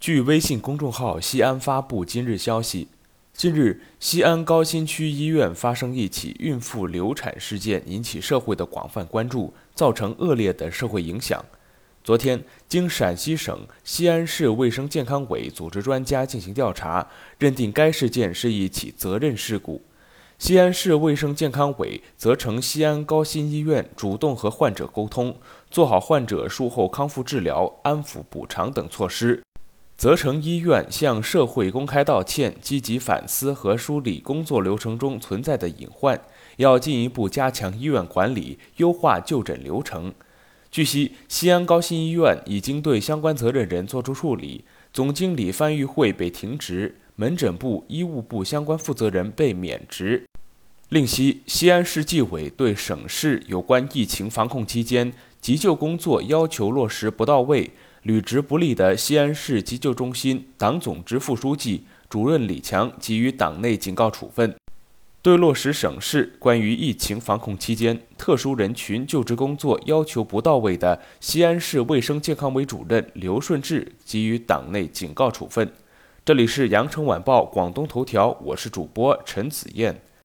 据微信公众号“西安发布”今日消息，近日，西安高新区医院发生一起孕妇流产事件，引起社会的广泛关注，造成恶劣的社会影响。昨天，经陕西省西安市卫生健康委组织专家进行调查，认定该事件是一起责任事故。西安市卫生健康委责成西安高新医院主动和患者沟通，做好患者术后康复治疗、安抚补偿等措施。责成医院向社会公开道歉，积极反思和梳理工作流程中存在的隐患，要进一步加强医院管理，优化就诊流程。据悉，西安高新医院已经对相关责任人作出处理，总经理范玉慧被停职，门诊部、医务部相关负责人被免职。另悉，西安市纪委对省市有关疫情防控期间急救工作要求落实不到位。履职不力的西安市急救中心党总支副书记、主任李强给予党内警告处分；对落实省市关于疫情防控期间特殊人群救治工作要求不到位的西安市卫生健康委主任刘顺志给予党内警告处分。这里是羊城晚报广东头条，我是主播陈子燕。